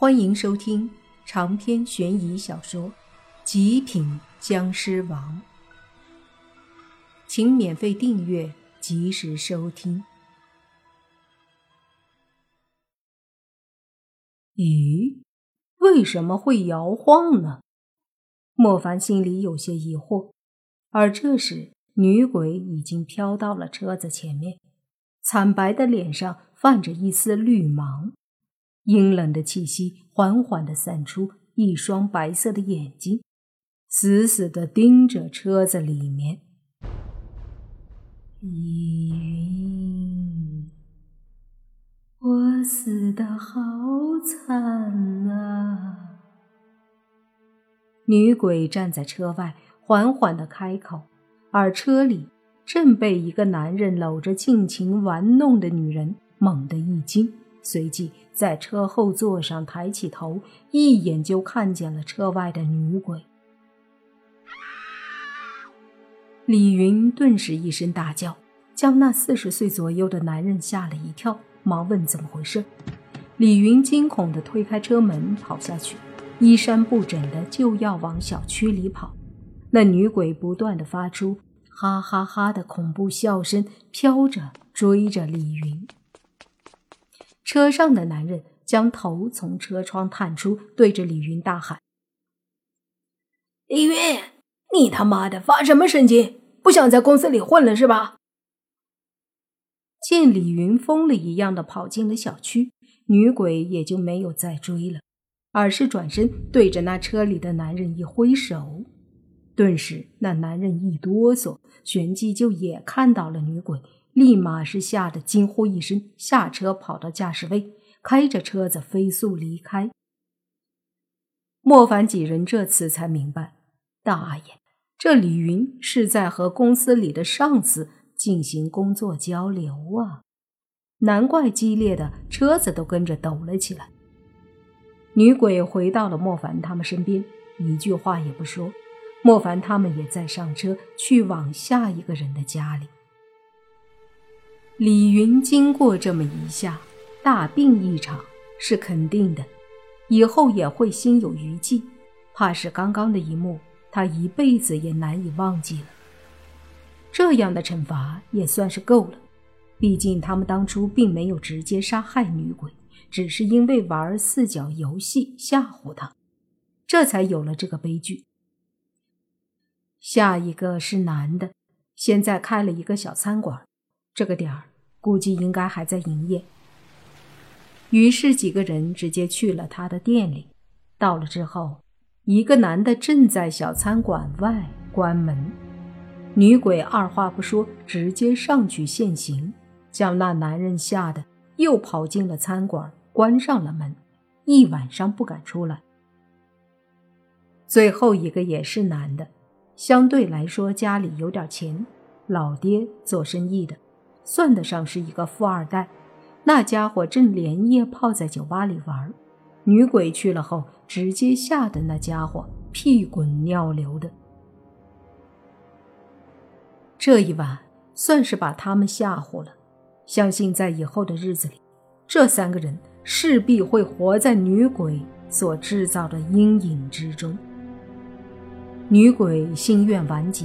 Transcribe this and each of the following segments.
欢迎收听长篇悬疑小说《极品僵尸王》，请免费订阅，及时收听。咦，为什么会摇晃呢？莫凡心里有些疑惑。而这时，女鬼已经飘到了车子前面，惨白的脸上泛着一丝绿芒。阴冷的气息缓缓地散出，一双白色的眼睛死死地盯着车子里面。云，我死的好惨啊！女鬼站在车外，缓缓地开口，而车里正被一个男人搂着尽情玩弄的女人猛地一惊。随即在车后座上抬起头，一眼就看见了车外的女鬼。李云顿时一声大叫，将那四十岁左右的男人吓了一跳，忙问怎么回事。李云惊恐地推开车门跑下去，衣衫不整的就要往小区里跑。那女鬼不断地发出哈哈哈的恐怖笑声，飘着追着李云。车上的男人将头从车窗探出，对着李云大喊：“李云，你他妈的发什么神经？不想在公司里混了是吧？”见李云疯了一样的跑进了小区，女鬼也就没有再追了，而是转身对着那车里的男人一挥手，顿时那男人一哆嗦，旋即就也看到了女鬼。立马是吓得惊呼一声，下车跑到驾驶位，开着车子飞速离开。莫凡几人这次才明白，大爷，这李云是在和公司里的上司进行工作交流啊！难怪激烈的车子都跟着抖了起来。女鬼回到了莫凡他们身边，一句话也不说。莫凡他们也在上车，去往下一个人的家里。李云经过这么一下，大病一场是肯定的，以后也会心有余悸，怕是刚刚的一幕，他一辈子也难以忘记了。这样的惩罚也算是够了，毕竟他们当初并没有直接杀害女鬼，只是因为玩四角游戏吓唬他，这才有了这个悲剧。下一个是男的，现在开了一个小餐馆。这个点儿估计应该还在营业，于是几个人直接去了他的店里。到了之后，一个男的正在小餐馆外关门，女鬼二话不说，直接上去现形，将那男人吓得又跑进了餐馆，关上了门，一晚上不敢出来。最后一个也是男的，相对来说家里有点钱，老爹做生意的。算得上是一个富二代，那家伙正连夜泡在酒吧里玩，女鬼去了后，直接吓得那家伙屁滚尿流的。这一晚算是把他们吓唬了，相信在以后的日子里，这三个人势必会活在女鬼所制造的阴影之中。女鬼心愿完结，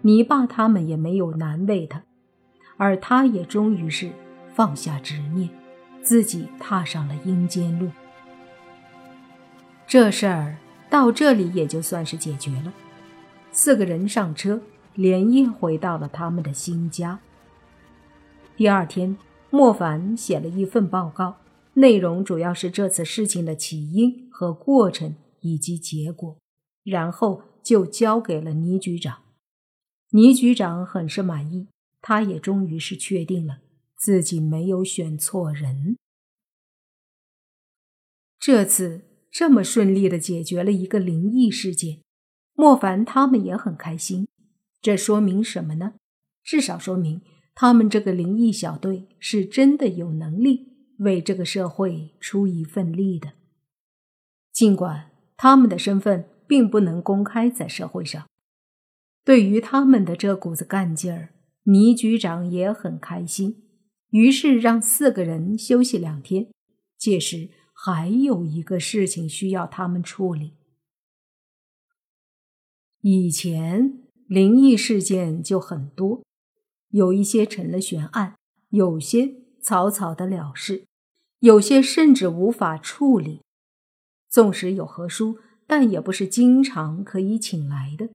你爸他们也没有难为他。而他也终于是放下执念，自己踏上了阴间路。这事儿到这里也就算是解决了。四个人上车，连夜回到了他们的新家。第二天，莫凡写了一份报告，内容主要是这次事情的起因和过程以及结果，然后就交给了倪局长。倪局长很是满意。他也终于是确定了自己没有选错人。这次这么顺利的解决了一个灵异事件，莫凡他们也很开心。这说明什么呢？至少说明他们这个灵异小队是真的有能力为这个社会出一份力的。尽管他们的身份并不能公开在社会上，对于他们的这股子干劲儿。倪局长也很开心，于是让四个人休息两天。届时还有一个事情需要他们处理。以前灵异事件就很多，有一些成了悬案，有些草草的了事，有些甚至无法处理。纵使有何书，但也不是经常可以请来的。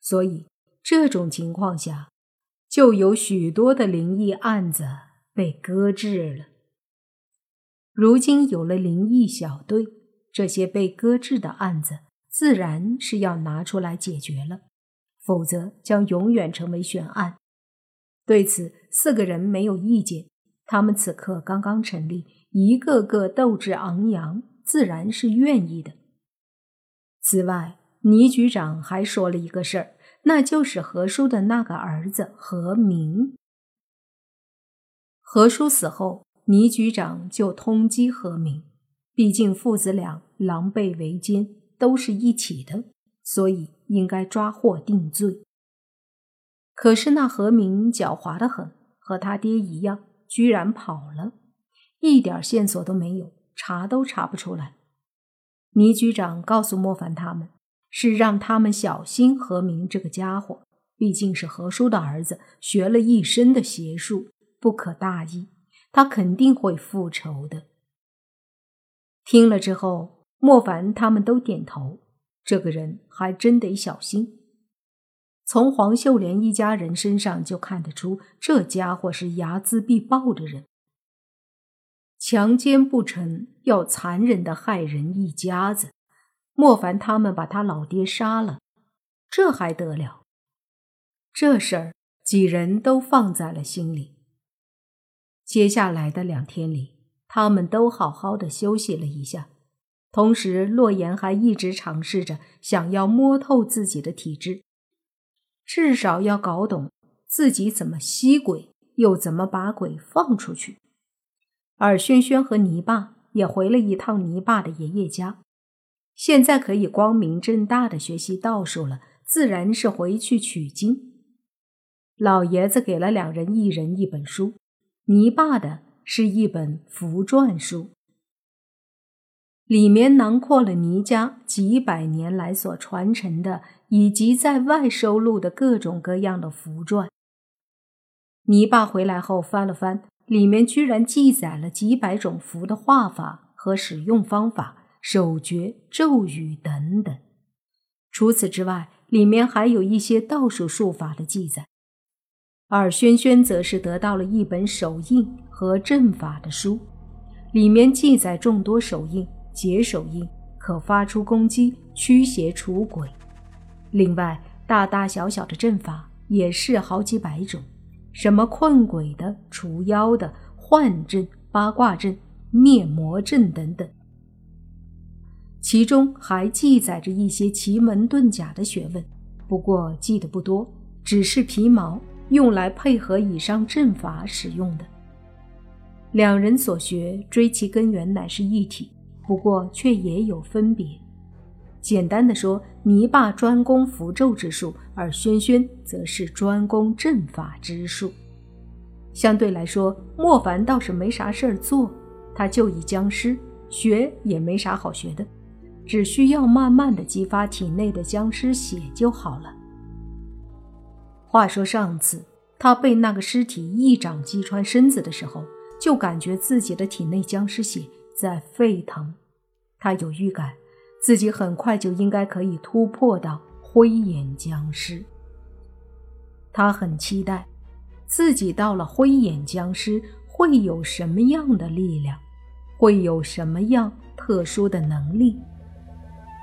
所以这种情况下，就有许多的灵异案子被搁置了。如今有了灵异小队，这些被搁置的案子。自然是要拿出来解决了，否则将永远成为悬案。对此，四个人没有意见。他们此刻刚刚成立，一个个斗志昂扬，自然是愿意的。此外，倪局长还说了一个事儿，那就是何叔的那个儿子何明。何叔死后，倪局长就通缉何明，毕竟父子俩狼狈为奸。都是一起的，所以应该抓获定罪。可是那何明狡猾的很，和他爹一样，居然跑了，一点线索都没有，查都查不出来。倪局长告诉莫凡他们，是让他们小心何明这个家伙，毕竟是何叔的儿子，学了一身的邪术，不可大意，他肯定会复仇的。听了之后。莫凡他们都点头，这个人还真得小心。从黄秀莲一家人身上就看得出，这家伙是睚眦必报的人。强奸不成，要残忍的害人一家子。莫凡他们把他老爹杀了，这还得了？这事儿几人都放在了心里。接下来的两天里，他们都好好的休息了一下。同时，洛言还一直尝试着想要摸透自己的体质，至少要搞懂自己怎么吸鬼，又怎么把鬼放出去。而轩轩和泥巴也回了一趟泥巴的爷爷家，现在可以光明正大的学习道术了，自然是回去取经。老爷子给了两人一人一本书，泥巴的是一本符篆书。里面囊括了倪家几百年来所传承的，以及在外收录的各种各样的符篆。泥爸回来后翻了翻，里面居然记载了几百种符的画法和使用方法、手诀、咒语等等。除此之外，里面还有一些道术术法的记载。而轩轩则是得到了一本手印和阵法的书，里面记载众多手印。解手印可发出攻击、驱邪除鬼，另外大大小小的阵法也是好几百种，什么困鬼的、除妖的、幻阵、八卦阵、灭魔阵等等。其中还记载着一些奇门遁甲的学问，不过记得不多，只是皮毛，用来配合以上阵法使用的。两人所学，追其根源乃是一体。不过却也有分别。简单的说，泥巴专攻符咒之术，而轩轩则是专攻阵法之术。相对来说，莫凡倒是没啥事儿做，他就一僵尸学也没啥好学的，只需要慢慢的激发体内的僵尸血就好了。话说上次他被那个尸体一掌击穿身子的时候，就感觉自己的体内僵尸血。在沸腾，他有预感，自己很快就应该可以突破到灰眼僵尸。他很期待，自己到了灰眼僵尸会有什么样的力量，会有什么样特殊的能力。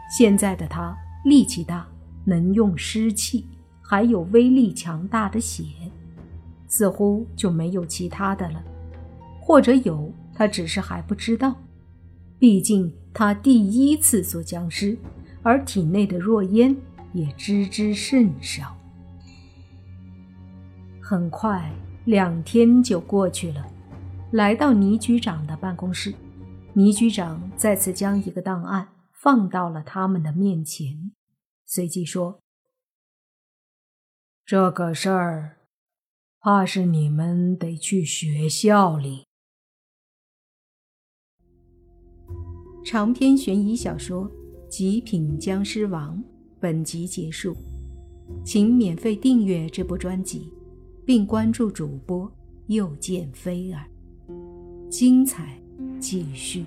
现在的他力气大，能用湿气，还有威力强大的血，似乎就没有其他的了，或者有。他只是还不知道，毕竟他第一次做僵尸，而体内的弱烟也知之甚少。很快，两天就过去了。来到倪局长的办公室，倪局长再次将一个档案放到了他们的面前，随即说：“这个事儿，怕是你们得去学校里。”长篇悬疑小说《极品僵尸王》本集结束，请免费订阅这部专辑，并关注主播又见菲儿，精彩继续。